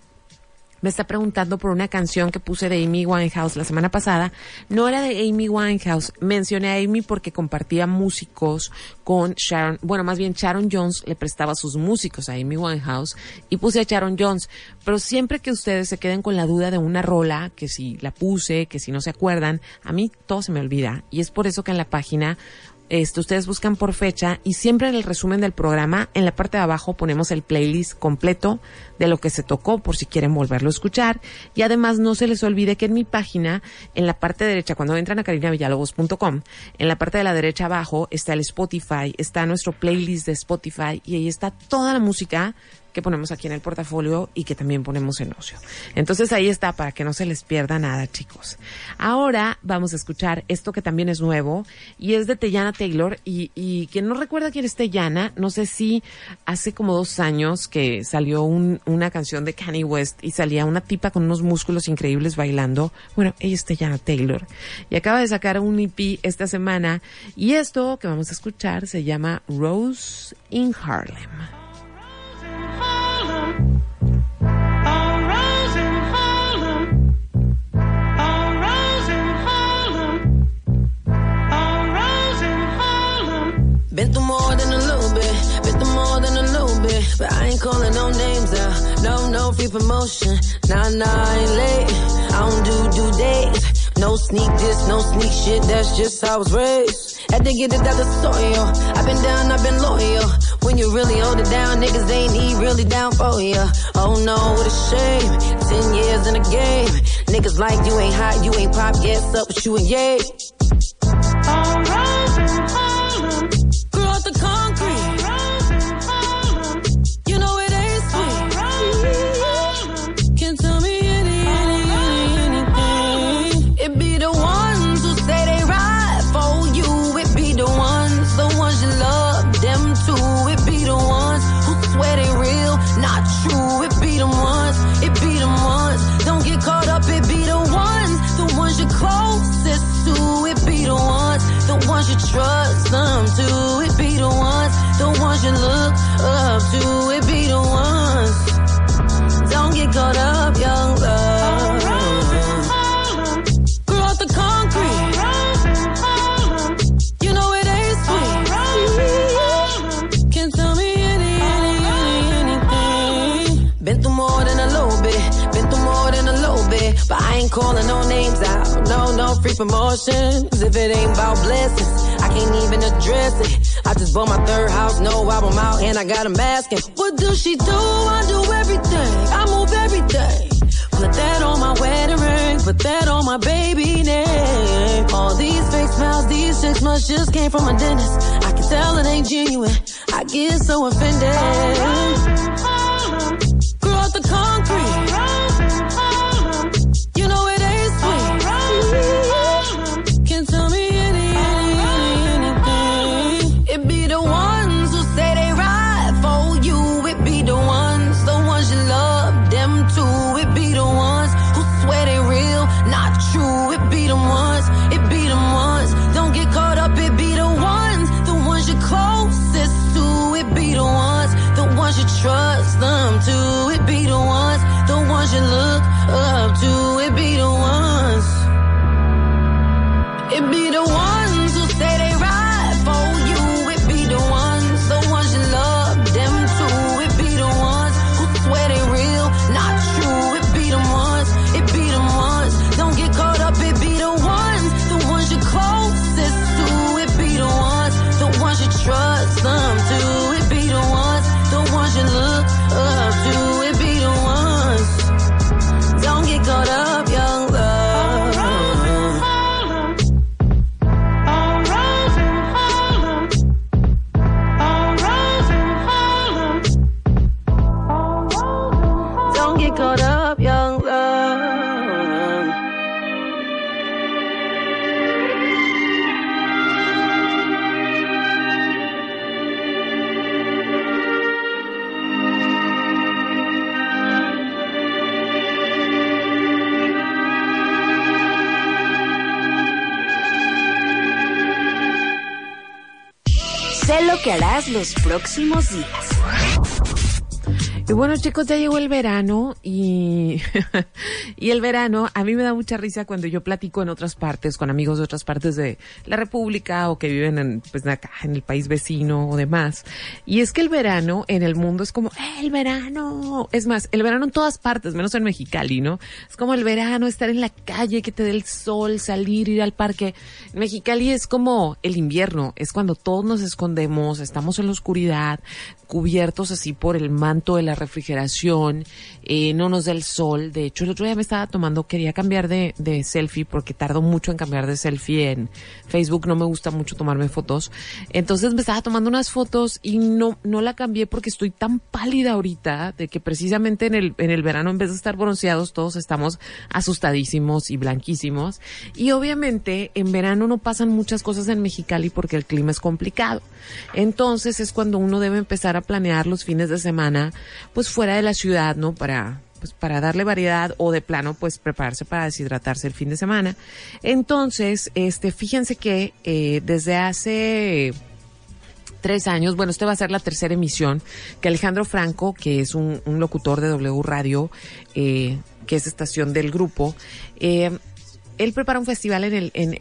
S1: me está preguntando por una canción que puse de Amy Winehouse la semana pasada. No era de Amy Winehouse. Mencioné a Amy porque compartía músicos con Sharon. Bueno, más bien Sharon Jones le prestaba sus músicos a Amy Winehouse y puse a Sharon Jones. Pero siempre que ustedes se queden con la duda de una rola, que si la puse, que si no se acuerdan, a mí todo se me olvida. Y es por eso que en la página este, ustedes buscan por fecha y siempre en el resumen del programa, en la parte de abajo ponemos el playlist completo de lo que se tocó por si quieren volverlo a escuchar. Y además no se les olvide que en mi página, en la parte derecha, cuando entran a carinavillalobos.com, en la parte de la derecha abajo está el Spotify, está nuestro playlist de Spotify y ahí está toda la música que ponemos aquí en el portafolio y que también ponemos en ocio. Entonces ahí está para que no se les pierda nada, chicos. Ahora vamos a escuchar esto que también es nuevo y es de Teyana Taylor y, quien no recuerda quién es Teyana, no sé si hace como dos años que salió un, una canción de Kanye West y salía una tipa con unos músculos increíbles bailando. Bueno, ella es Teyana Taylor y acaba de sacar un EP esta semana y esto que vamos a escuchar se llama Rose in Harlem.
S11: Calling no names out. No, no free promotion. Nah, nah, I ain't late. I don't do due dates. No sneak this, no sneak shit. That's just how I was raised. Had to get it out the soil. Down, niggas ain't need really down for ya. Oh no, what a shame. Ten years in the game. Niggas like you ain't hot, you ain't pop. Yes, up with you and yay. Grew Caught up, young love. Grew out the concrete. You know it ain't sweet. Can tell me any, any, any, anything. Been through more than a little bit. Been through more than a little bit. But I ain't calling no names out. No, no free promotions. If it ain't about blessings, I can't even address it. I just bought my third house, no album out, and I got a mask. And what does she do? I do everything. I move everything. Put that on my wedding ring, put that on my baby name. All these fake smiles, these six months just came from a dentist. I can tell it ain't genuine. I get so offended. Trust them to. It be the ones, the ones you look up to.
S3: Los próximos días.
S1: Y bueno, chicos, ya llegó el verano y, (laughs) y el verano a mí me da mucha risa cuando yo platico en otras partes, con amigos de otras partes de la República o que viven en, pues, acá, en el país vecino o demás. Y es que el verano en el mundo es como, ¡eh, el verano! Es más, el verano en todas partes, menos en Mexicali, ¿no? Es como el verano, estar en la calle, que te dé el sol, salir, ir al parque. En Mexicali es como el invierno, es cuando todos nos escondemos, estamos en la oscuridad, cubiertos así por el manto de la refrigeración, eh, no nos da el sol. De hecho, el otro día me estaba tomando, quería cambiar de, de selfie porque tardo mucho en cambiar de selfie en Facebook, no me gusta mucho tomarme fotos. Entonces me estaba tomando unas fotos y no, no la cambié porque estoy tan pálida ahorita de que precisamente en el, en el verano, en vez de estar bronceados, todos estamos asustadísimos y blanquísimos. Y obviamente en verano no pasan muchas cosas en Mexicali porque el clima es complicado. Entonces es cuando uno debe empezar a planear los fines de semana, pues fuera de la ciudad, ¿no? Para, pues para darle variedad o de plano, pues prepararse para deshidratarse el fin de semana. Entonces, este, fíjense que eh, desde hace tres años, bueno, esta va a ser la tercera emisión, que Alejandro Franco, que es un, un locutor de W Radio, eh, que es estación del grupo, eh, él prepara un festival en el, en,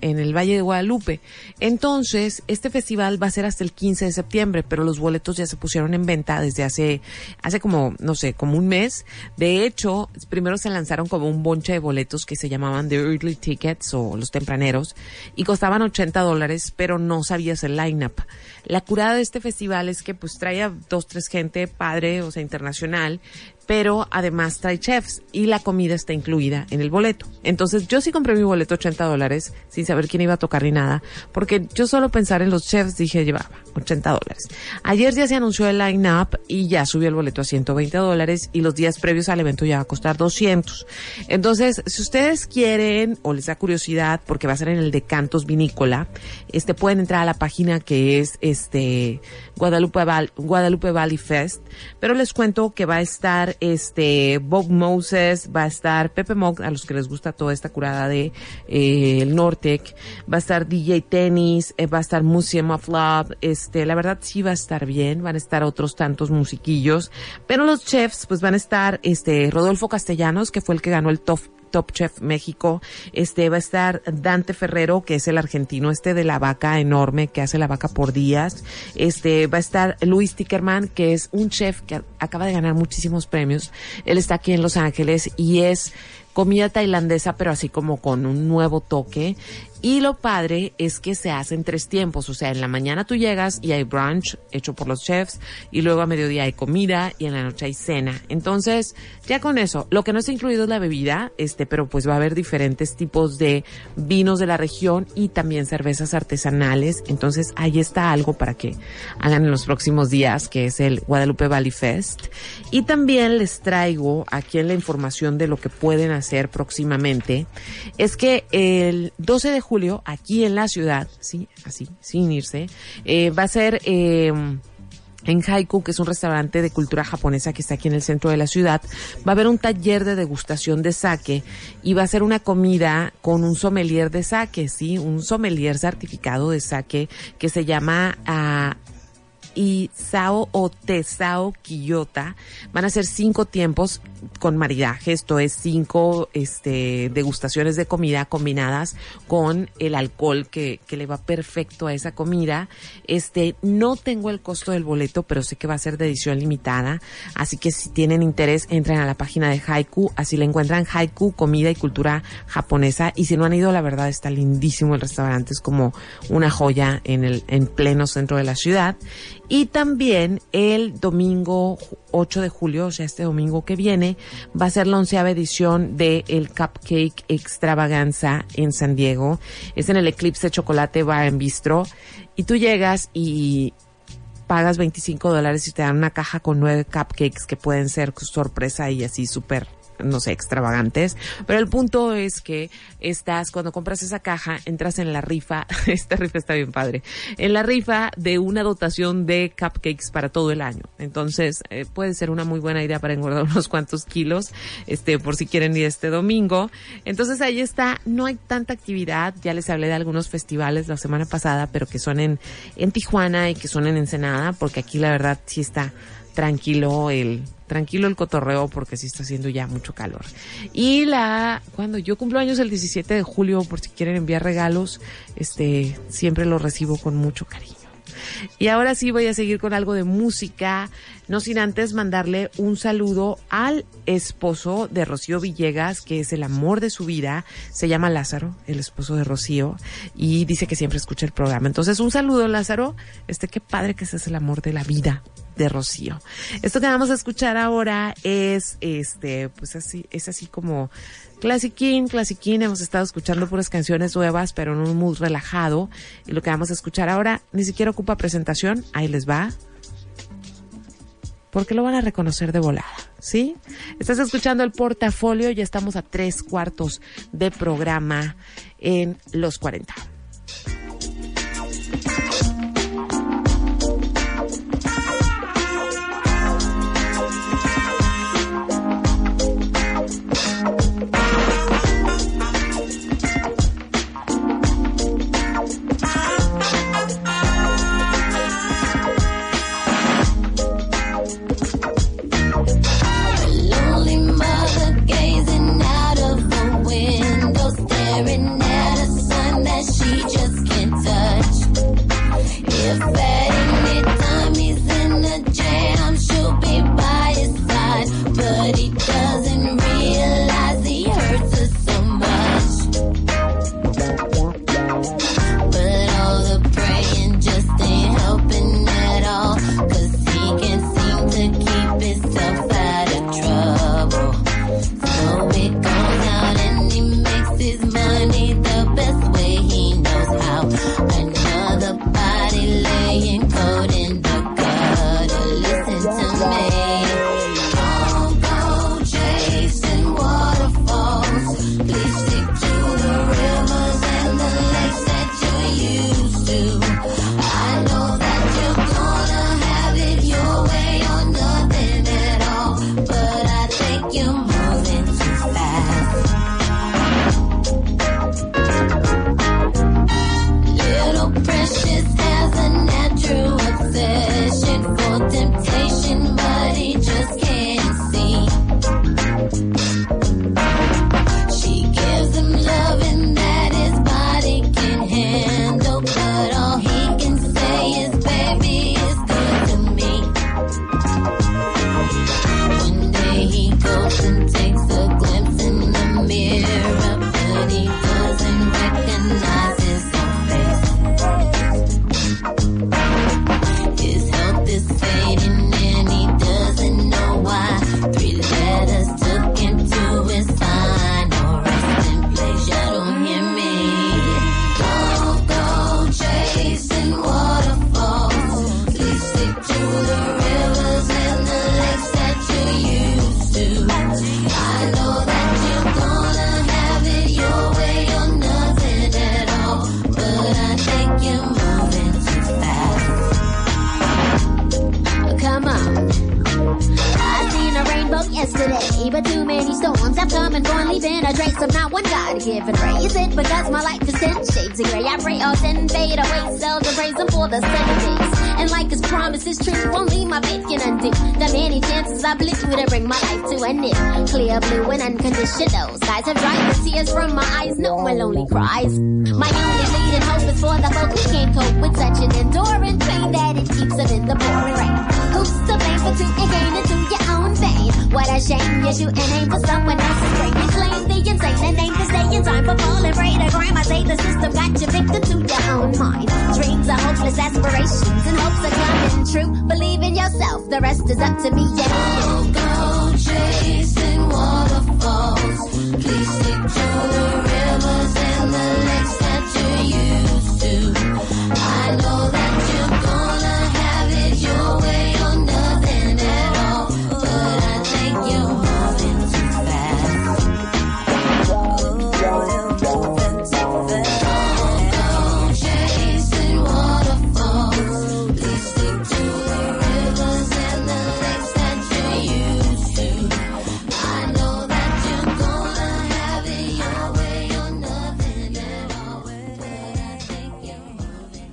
S1: en, el Valle de Guadalupe. Entonces, este festival va a ser hasta el 15 de septiembre, pero los boletos ya se pusieron en venta desde hace, hace como, no sé, como un mes. De hecho, primero se lanzaron como un bonche de boletos que se llamaban The Early Tickets o los tempraneros y costaban 80 dólares, pero no sabías el lineup. La curada de este festival es que pues trae a dos, tres gente padre, o sea, internacional, pero además trae chefs y la comida está incluida en el boleto. Entonces yo sí compré mi boleto 80 dólares sin saber quién iba a tocar ni nada, porque yo solo pensar en los chefs dije llevaba 80 dólares. Ayer ya se anunció el line-up y ya subió el boleto a 120 dólares y los días previos al evento ya va a costar 200. Entonces, si ustedes quieren o les da curiosidad, porque va a ser en el de Cantos Vinícola, este pueden entrar a la página que es este Guadalupe, Guadalupe Valley Fest, pero les cuento que va a estar este Bob Moses, va a estar Pepe Mog, a los que les gusta toda esta curada de eh, el Nortec, va a estar DJ Tennis, eh, va a estar Museum of Love, este, la verdad sí va a estar bien, van a estar otros tantos musiquillos, pero los chefs pues van a estar este Rodolfo Castellanos, que fue el que ganó el top Top Chef México. Este va a estar Dante Ferrero, que es el argentino este de la vaca enorme que hace la vaca por días. Este va a estar Luis Tickerman, que es un chef que acaba de ganar muchísimos premios. Él está aquí en Los Ángeles y es comida tailandesa, pero así como con un nuevo toque. Y lo padre es que se hacen tres tiempos, o sea, en la mañana tú llegas y hay brunch hecho por los chefs y luego a mediodía hay comida y en la noche hay cena. Entonces, ya con eso, lo que no está incluido es la bebida, este, pero pues va a haber diferentes tipos de vinos de la región y también cervezas artesanales. Entonces, ahí está algo para que hagan en los próximos días, que es el Guadalupe Valley Fest. Y también les traigo aquí en la información de lo que pueden hacer próximamente. Es que el 12 de julio, aquí en la ciudad, sí, así, sin irse, eh, va a ser eh, en Haiku, que es un restaurante de cultura japonesa que está aquí en el centro de la ciudad, va a haber un taller de degustación de sake y va a ser una comida con un sommelier de sake, sí, un sommelier certificado de sake que se llama uh, Isao o Tesao Quillota. Van a ser cinco tiempos con maridaje, esto es cinco este, degustaciones de comida combinadas con el alcohol que, le va perfecto a esa comida. Este, no tengo el costo del boleto, pero sé que va a ser de edición limitada. Así que si tienen interés, entren a la página de Haiku, así le encuentran Haiku, comida y cultura japonesa. Y si no han ido, la verdad está lindísimo el restaurante, es como una joya en el, en pleno centro de la ciudad. Y también el domingo 8 de julio, o sea, este domingo que viene, va a ser la onceava edición de el Cupcake Extravaganza en San Diego. Es en el Eclipse Chocolate Bar en Bistro. Y tú llegas y pagas 25 dólares y te dan una caja con nueve cupcakes que pueden ser sorpresa y así súper
S12: no sé, extravagantes. Pero el punto es que estás, cuando compras esa caja, entras en la rifa, (laughs) esta rifa está bien padre, en la rifa de una dotación de cupcakes para todo el año. Entonces, eh, puede ser una muy buena idea para engordar (laughs) unos cuantos kilos, este, por si quieren ir este domingo. Entonces ahí está, no hay tanta actividad, ya les hablé de algunos festivales la semana pasada, pero que son en, en Tijuana y que son en Ensenada, porque aquí la verdad sí está tranquilo el tranquilo el cotorreo porque sí está haciendo ya mucho calor. Y la cuando yo cumplo años el 17 de julio por si quieren enviar regalos, este siempre lo recibo con mucho cariño. Y ahora sí voy a seguir con algo de música, no sin antes mandarle un saludo al esposo de Rocío Villegas, que es el amor de su vida, se llama Lázaro, el esposo de Rocío, y dice que siempre escucha el programa. Entonces, un saludo, Lázaro, este qué padre que seas el amor de la vida de Rocío. Esto que vamos a escuchar ahora es este, pues así, es así como Classiquín, Classiquín, hemos estado escuchando puras canciones nuevas, pero en un mood relajado. Y lo que vamos a escuchar ahora ni siquiera ocupa presentación, ahí les va. Porque lo van a reconocer de volada, ¿sí? Estás escuchando el portafolio, ya estamos a tres cuartos de programa en los 40.
S13: Yesterday, but too many storms have come and gone, leaving a trace of not one God-given ray. Is it because my life is ten shades of gray? I pray all ten fade away, so to praise Him for the seven And like His promise is true, won't leave my faith can undo the many chances I blew to bring my life to an end. Clear blue and unconditional skies have dried the tears from my eyes. No more lonely cries. My only leading hope is for the folk who can't cope with such an enduring pain that it keeps them in the pouring rain. Who's to blame for two and gain What a shame you shoot and aim for someone else's brain. You claim the insane and aim to stay in time for falling prey to crime. I say the system got you victim to your own mind. Dreams are hopeless aspirations and hopes are coming true. Believe in yourself, the rest is up to me. Don't go chasing waterfalls. Please stick to the rivers and the lakes that you're used to.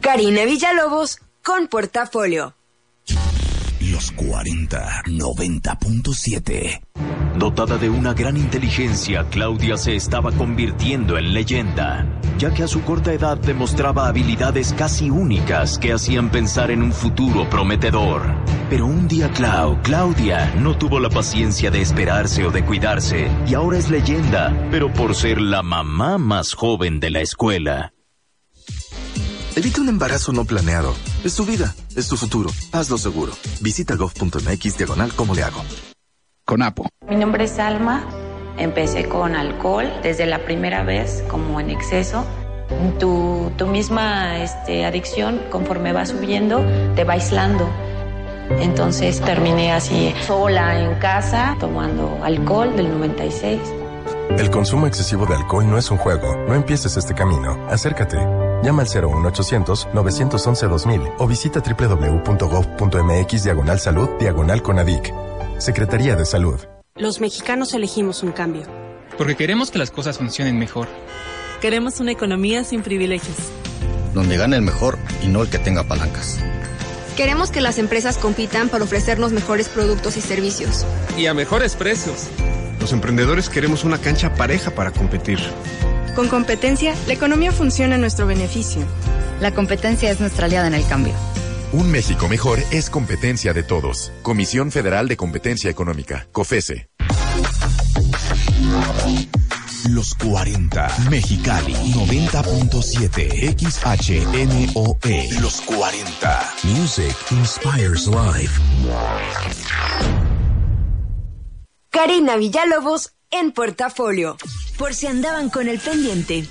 S3: Karina Villalobos con Portafolio.
S5: Los 40 90.7.
S14: Dotada de una gran inteligencia, Claudia se estaba convirtiendo en leyenda, ya que a su corta edad demostraba habilidades casi únicas que hacían pensar en un futuro prometedor. Pero un día Clau, Claudia, no tuvo la paciencia de esperarse o de cuidarse, y ahora es leyenda, pero por ser la mamá más joven de la escuela.
S15: Evita un embarazo no planeado. Es tu vida, es tu futuro. Hazlo seguro. Visita gov.mx diagonal como le hago.
S16: Con Apo.
S17: Mi nombre es Alma. Empecé con alcohol desde la primera vez, como en exceso. Tu, tu misma este, adicción, conforme va subiendo, te va aislando. Entonces terminé así sola en casa, tomando alcohol del 96.
S7: El consumo excesivo de alcohol no es un juego. No empieces este camino. Acércate. Llama al 01800 911 2000 o visita www.gov.mx diagonal salud diagonal conadic. Secretaría de Salud.
S18: Los mexicanos elegimos un cambio.
S19: Porque queremos que las cosas funcionen mejor.
S18: Queremos una economía sin privilegios.
S20: Donde gane el mejor y no el que tenga palancas.
S21: Queremos que las empresas compitan para ofrecernos mejores productos y servicios.
S19: Y a mejores precios.
S22: Los emprendedores queremos una cancha pareja para competir.
S23: Con competencia, la economía funciona a nuestro beneficio.
S9: La competencia es nuestra aliada en el cambio.
S24: Un México mejor es competencia de todos. Comisión Federal de Competencia Económica, COFESE.
S5: Los 40 Mexicali 90.7 XHNOE Los 40 Music Inspires Life
S3: Karina Villalobos en Portafolio. Por si andaban con el pendiente.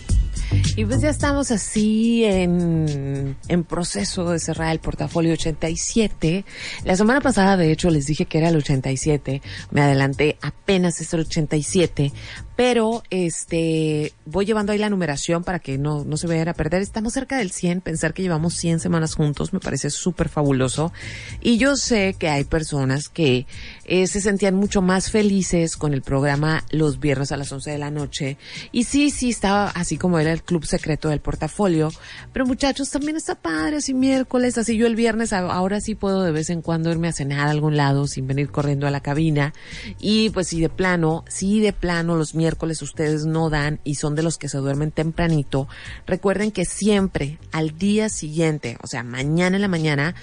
S1: Y pues ya estamos así en, en proceso de cerrar el portafolio 87. La semana pasada, de hecho, les dije que era el 87. Me adelanté, apenas es el 87. Pero este voy llevando ahí la numeración para que no, no se vayan a perder. Estamos cerca del 100. Pensar que llevamos 100 semanas juntos me parece súper fabuloso. Y yo sé que hay personas que eh, se sentían mucho más felices con el programa los viernes a las 11 de la noche. Y sí, sí, estaba así como era el club secreto del portafolio. Pero muchachos, también está padre así miércoles. Así yo el viernes ahora sí puedo de vez en cuando irme a cenar a algún lado sin venir corriendo a la cabina. Y pues si de plano, sí de plano los miércoles ustedes no dan y son de los que se duermen tempranito, recuerden que siempre al día siguiente, o sea, mañana en la mañana,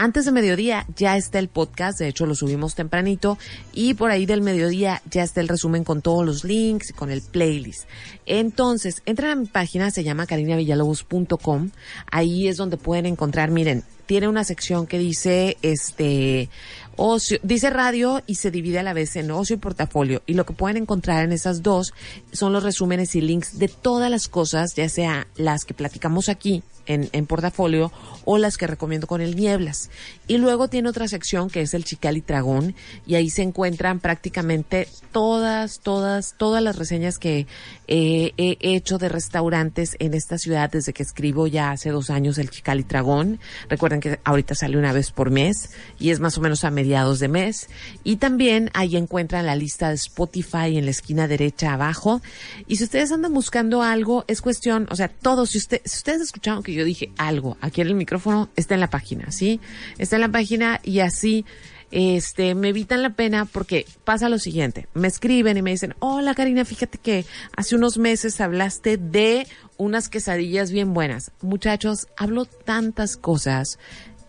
S1: antes de mediodía ya está el podcast, de hecho lo subimos tempranito y por ahí del mediodía ya está el resumen con todos los links y con el playlist. Entonces, entran a mi página, se llama carinavillalobos.com, ahí es donde pueden encontrar, miren, tiene una sección que dice, este, ocio, dice radio y se divide a la vez en ocio y portafolio. Y lo que pueden encontrar en esas dos son los resúmenes y links de todas las cosas, ya sea las que platicamos aquí en, en portafolio o las que recomiendo con el Nieblas. Y luego tiene otra sección que es el Chicali Tragón y ahí se encuentran prácticamente todas, todas, todas las reseñas que eh, he hecho de restaurantes en esta ciudad desde que escribo ya hace dos años el Chicali Tragón. Recuerden que ahorita sale una vez por mes y es más o menos a mediados de mes. Y también ahí encuentran la lista de Spotify en la esquina derecha abajo. Y si ustedes andan buscando algo, es cuestión, o sea, todo, si, usted, si ustedes escucharon que yo dije algo aquí en el micrófono, está en la página, ¿sí? Está en la página y así este, me evitan la pena porque pasa lo siguiente, me escriben y me dicen, hola Karina, fíjate que hace unos meses hablaste de unas quesadillas bien buenas. Muchachos, hablo tantas cosas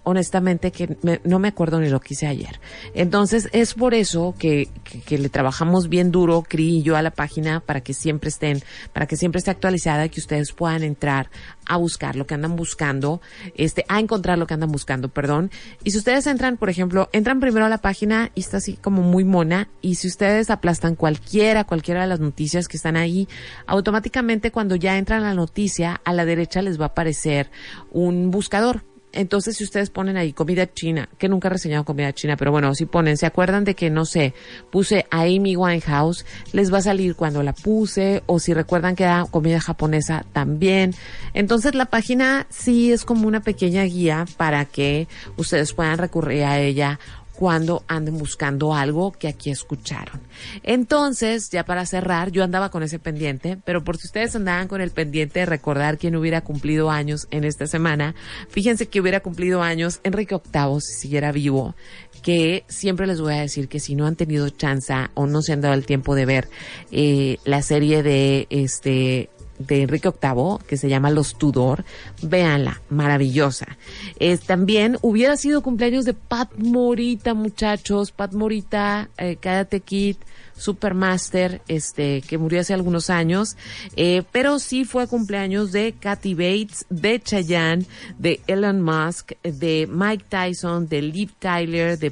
S1: honestamente que me- no me acuerdo ni lo que hice ayer. Entonces es por eso que, que, que le trabajamos bien duro, Cri y yo, a la página para que siempre estén, para que siempre esté actualizada y que ustedes puedan entrar a buscar lo que andan buscando, este, a encontrar lo que andan buscando, perdón. Y si ustedes entran, por ejemplo, entran primero a la página y está así como muy mona, y si ustedes aplastan cualquiera, cualquiera de las noticias que están ahí, automáticamente cuando ya entran a la noticia, a la derecha les va a aparecer un buscador. Entonces, si ustedes ponen ahí comida china, que nunca he reseñado comida china, pero bueno, si ponen, se acuerdan de que, no sé, puse a Amy Winehouse, les va a salir cuando la puse, o si recuerdan que era comida japonesa también. Entonces, la página sí es como una pequeña guía para que ustedes puedan recurrir a ella cuando anden buscando algo que aquí escucharon. Entonces, ya para cerrar, yo andaba con ese pendiente, pero por si ustedes andaban con el pendiente de recordar quién hubiera cumplido años en esta semana, fíjense que hubiera cumplido años Enrique VIII si siguiera vivo, que siempre les voy a decir que si no han tenido chance o no se han dado el tiempo de ver eh, la serie de este de Enrique VIII, que se llama Los Tudor, véanla, maravillosa. Es, también hubiera sido cumpleaños de Pat Morita, muchachos, Pat Morita, eh, Karate Kid, Supermaster, este, que murió hace algunos años, eh, pero sí fue cumpleaños de Kathy Bates, de Chayanne, de Elon Musk, de Mike Tyson, de Liv Tyler, de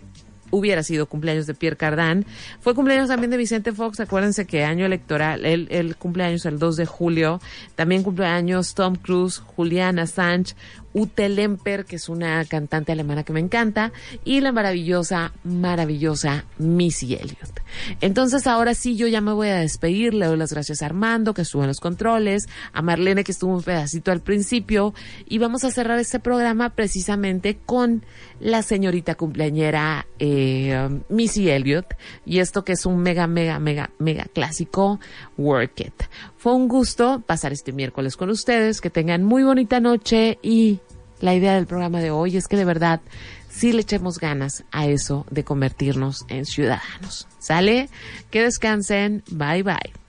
S1: hubiera sido cumpleaños de Pierre Cardin. Fue cumpleaños también de Vicente Fox. Acuérdense que año electoral, el, el cumpleaños el 2 de julio. También cumpleaños Tom Cruise, Julian Assange, Ute Lemper, que es una cantante alemana que me encanta, y la maravillosa, maravillosa Missy Elliott. Entonces ahora sí, yo ya me voy a despedir. Le doy las gracias a Armando, que estuvo en los controles, a Marlene, que estuvo un pedacito al principio, y vamos a cerrar este programa precisamente con la señorita cumpleañera eh, Missy Elliott, y esto que es un mega, mega, mega, mega clásico, Work It. Fue un gusto pasar este miércoles con ustedes, que tengan muy bonita noche y la idea del programa de hoy es que de verdad sí le echemos ganas a eso de convertirnos en ciudadanos. ¿Sale? Que descansen. Bye bye.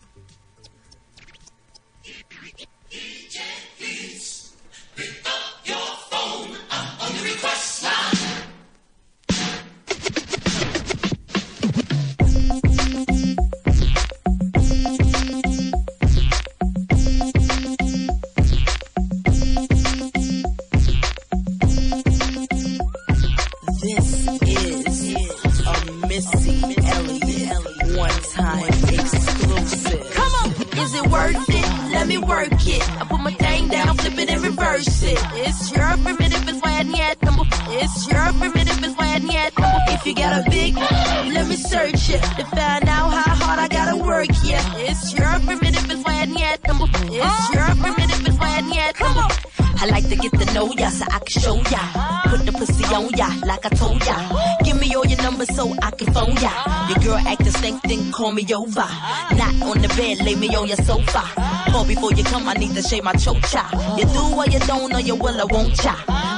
S25: Me work it. I put my thing down, flip it and reverse it. It's your primitive, it's I need It's your primitive, it's I need If you got a big, let me search it to find out how hard I gotta work. Yeah, it's your primitive, it's I need It's your primitive, it's I need Come on. I like to get to know ya so I can show ya. Put the pussy on ya like I told ya. Give me all your numbers so I can phone ya. Your girl acting stink, then call me over. Not on the bed, lay me on your sofa. Call before you come, I need to shave my chocha. You do or you don't, or you will, I won't cha.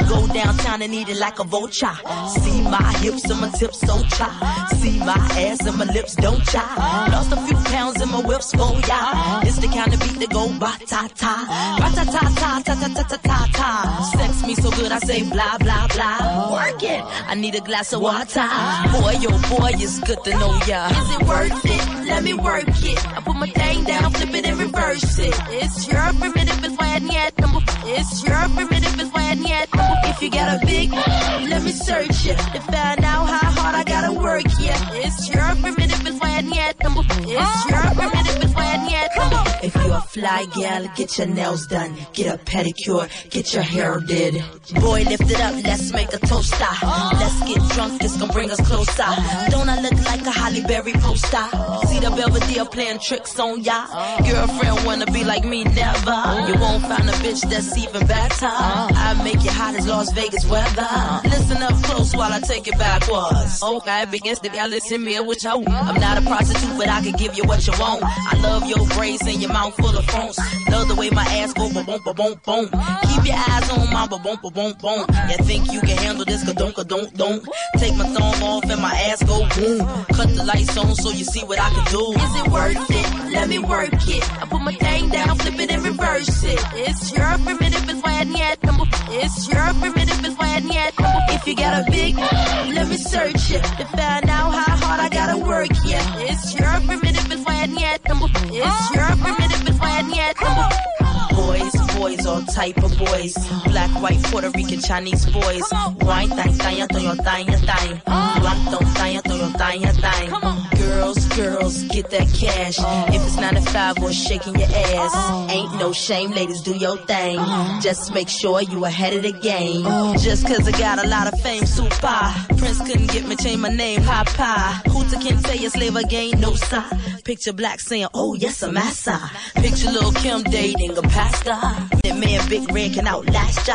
S25: Go downtown and eat it like a vulture. See my hips and my tips so cha. See my ass and my lips don't cha. Lost a few pounds in my whips for ya. It's the kind of beat that go ba ta ta. Ba ta ta ta ta ta ta ta ta ta. Sex me so good I say blah blah blah. Work it. I need a glass of water. Boy, yo boy, it's good to know ya. Is it worth it? Let me work it. I put my thing down, flip it and reverse it. It's your primitive, it's why I need It's your primitive, it's why I need If you got a big, let me search it to find out how hard I gotta work. Yeah, it's your primitive, it's why I need It's your fly gal, get your nails done, get a pedicure, get your hair did. Boy, lift it up, let's make a toaster. Ah. Let's get drunk, it's gonna bring us closer. Don't I look like a Holly Berry poster? See the Belvedere playing tricks on ya. Girlfriend wanna be like me, never. You won't find a bitch that's even better. I make you hot as Las Vegas weather. Listen up close while I take it backwards. Okay, begins to y'all listen me what you I'm not a prostitute, but I can give you what you want. I love your braids and your mouth full of phones. Love the way my ass go ba boom boom boom. Keep your eyes on my ba boom boom boom. You think you can handle this? Ka don't ka don't don't. Take my thumb off and my ass go boom. Cut the lights on so you see what I can do. Is it worth it? Let me work it. I put my thing down, flip it and reverse it. It's your primitive, it's why I It's your primitive, it's why I If you got a big, let me search it to find out how hard I gotta work. Yeah, it's your primitive, it's why I need It's your primitive, haven't won. Boys, boys, all type of boys. Black, white, Puerto Rican, Chinese boys. Wine, thang, thang, thang, thang, thang. Black, thang, thang, thang, thang. Girls, girls. girls get that cash. If it's 9 to 5 or shaking your ass, ain't no shame, ladies, do your thing. Just make sure you ahead of the game. Just cause I got a lot of fame, super. Prince couldn't get me, change my name, Papa. Hooter can say a slave again, no sign. Picture black saying, oh yes, I'm massa. Picture little Kim dating a pastor. That man Big Red can outlast ya.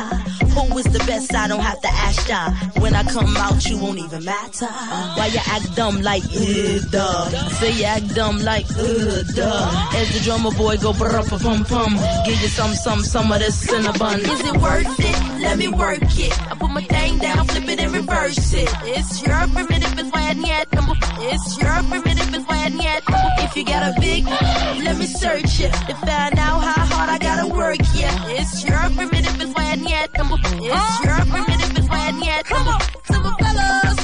S25: Who is the best? I don't have to ask ya. When I come out, you won't even matter. Why you act dumb like, uh, duh. Say you act dumb like, uh, duh. As the drummer boy go brr pum pum. Give you some, some, some of this cinnabon. Is it worth it? Let me work it. I put my thing down, flip it and reverse it. It's your primitive, it's why number. It's your primitive, it's why need If you got a big, let me search it to find out how I gotta work. Yeah, it's your primitive, it's why I need number. It's your primitive, it's why I need number. Some fellas.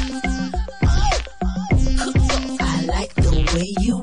S25: I like the way you